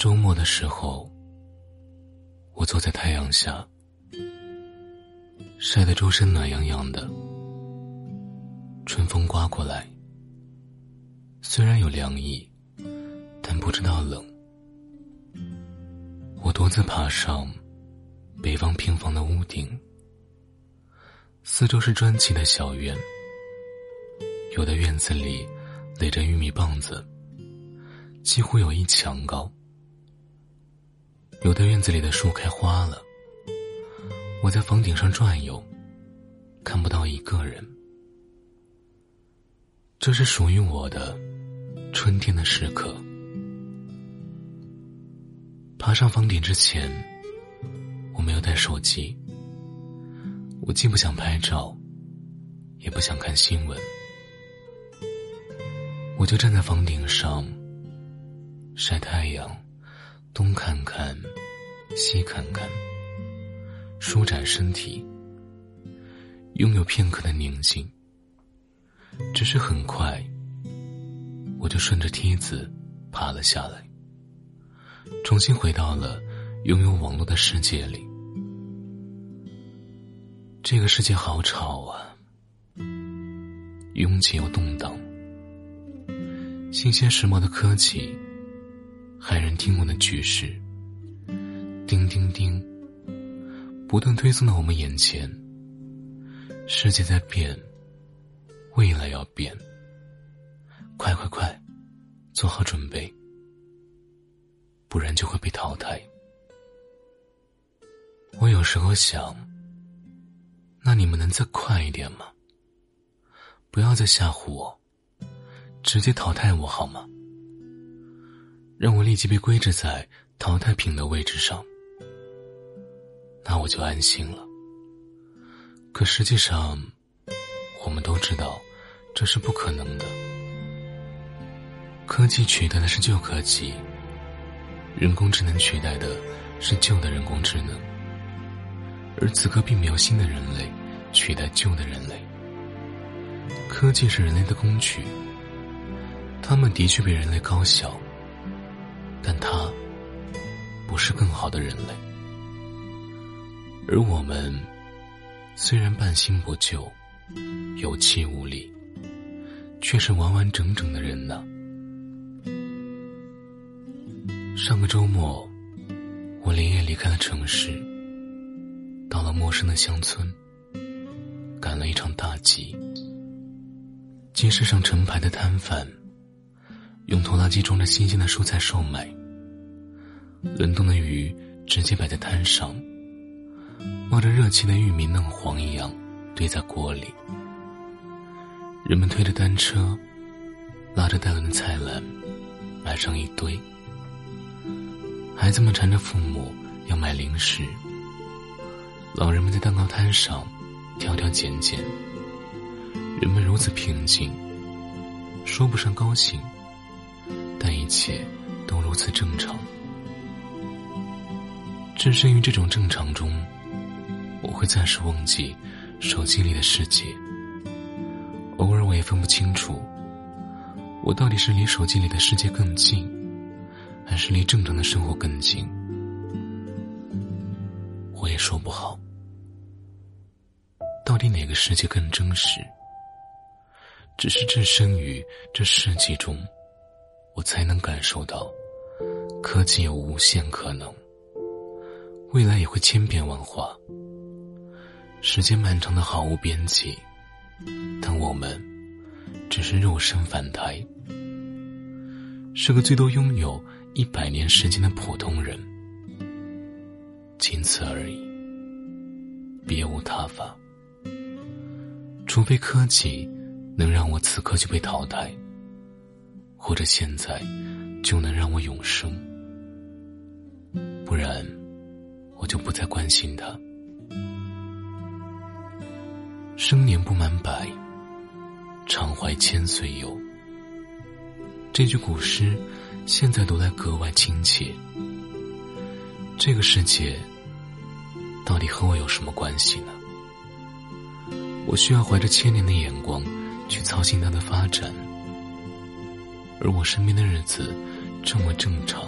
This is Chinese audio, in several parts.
周末的时候，我坐在太阳下，晒得周身暖洋洋的。春风刮过来，虽然有凉意，但不知道冷。我独自爬上北方平房的屋顶，四周是砖砌的小院，有的院子里垒着玉米棒子，几乎有一墙高。有的院子里的树开花了，我在房顶上转悠，看不到一个人。这是属于我的春天的时刻。爬上房顶之前，我没有带手机，我既不想拍照，也不想看新闻，我就站在房顶上晒太阳。东看看，西看看，舒展身体，拥有片刻的宁静。只是很快，我就顺着梯子爬了下来，重新回到了拥有网络的世界里。这个世界好吵啊，拥挤又动荡，新鲜时髦的科技。骇人听闻的局势，叮叮叮，不断推送到我们眼前。世界在变，未来要变。快快快，做好准备，不然就会被淘汰。我有时候想，那你们能再快一点吗？不要再吓唬我，直接淘汰我好吗？让我立即被归置在淘汰品的位置上，那我就安心了。可实际上，我们都知道这是不可能的。科技取代的是旧科技，人工智能取代的是旧的人工智能，而此刻并没有新的人类取代旧的人类。科技是人类的工具，他们的确比人类高效。但他不是更好的人类，而我们虽然半新不旧、有气无力，却是完完整整的人呢。上个周末，我连夜离开了城市，到了陌生的乡村，赶了一场大集。集市上成排的摊贩。用拖拉机装着新鲜的蔬菜售卖，冷冻的鱼直接摆在摊上，冒着热气的玉米嫩黄一样堆在锅里。人们推着单车，拉着带轮的菜篮，买上一堆。孩子们缠着父母要买零食，老人们在蛋糕摊上挑挑拣拣。人们如此平静，说不上高兴。一切都如此正常。置身于这种正常中，我会暂时忘记手机里的世界。偶尔，我也分不清楚，我到底是离手机里的世界更近，还是离正常的生活更近。我也说不好，到底哪个世界更真实？只是置身于这世界中。我才能感受到，科技有无限可能，未来也会千变万化。时间漫长的毫无边际，但我们只是肉身凡胎，是个最多拥有一百年时间的普通人，仅此而已，别无他法。除非科技能让我此刻就被淘汰。或者现在就能让我永生，不然我就不再关心他。生年不满百，常怀千岁忧。这句古诗现在读来格外亲切。这个世界到底和我有什么关系呢？我需要怀着千年的眼光去操心它的发展。而我身边的日子这么正常，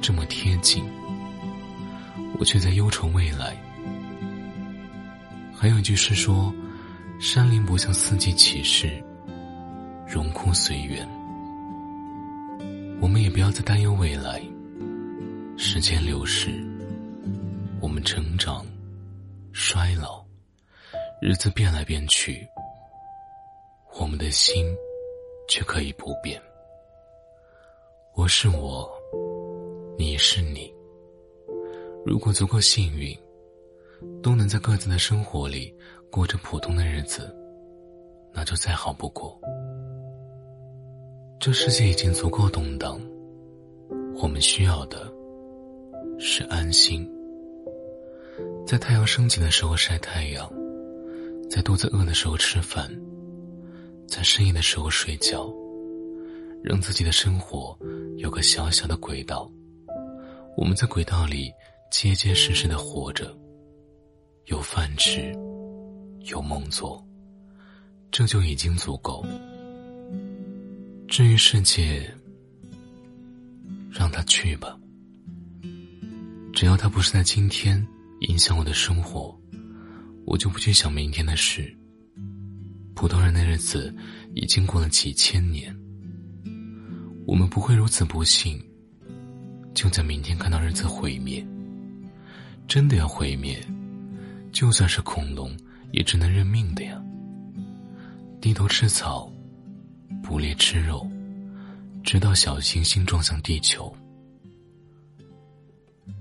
这么贴近，我却在忧愁未来。还有一句诗说：“山林不向四季起势，荣枯随缘。”我们也不要再担忧未来。时间流逝，我们成长、衰老，日子变来变去，我们的心却可以不变。我是我，你是你。如果足够幸运，都能在各自的生活里过着普通的日子，那就再好不过。这世界已经足够动荡，我们需要的是安心。在太阳升起的时候晒太阳，在肚子饿的时候吃饭，在深夜的时候睡觉，让自己的生活有个小小的轨道。我们在轨道里结结实实的活着，有饭吃，有梦做，这就已经足够。至于世界，让他去吧。只要他不是在今天影响我的生活，我就不去想明天的事。普通人的日子已经过了几千年，我们不会如此不幸，就在明天看到日子毁灭。真的要毁灭，就算是恐龙也只能认命的呀。低头吃草。捕猎吃肉，直到小行星撞向地球。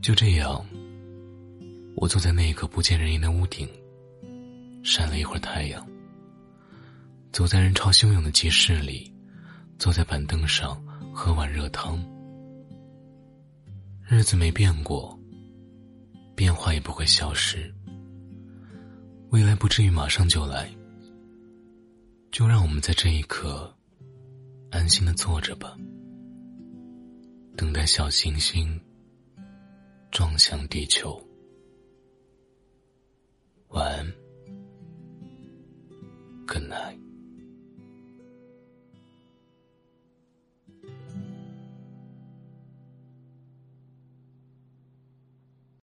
就这样，我坐在那个不见人影的屋顶，晒了一会儿太阳。走在人潮汹涌的集市里，坐在板凳上喝碗热汤。日子没变过，变化也不会消失。未来不至于马上就来，就让我们在这一刻。安心的坐着吧，等待小行星撞向地球。晚安，Good night。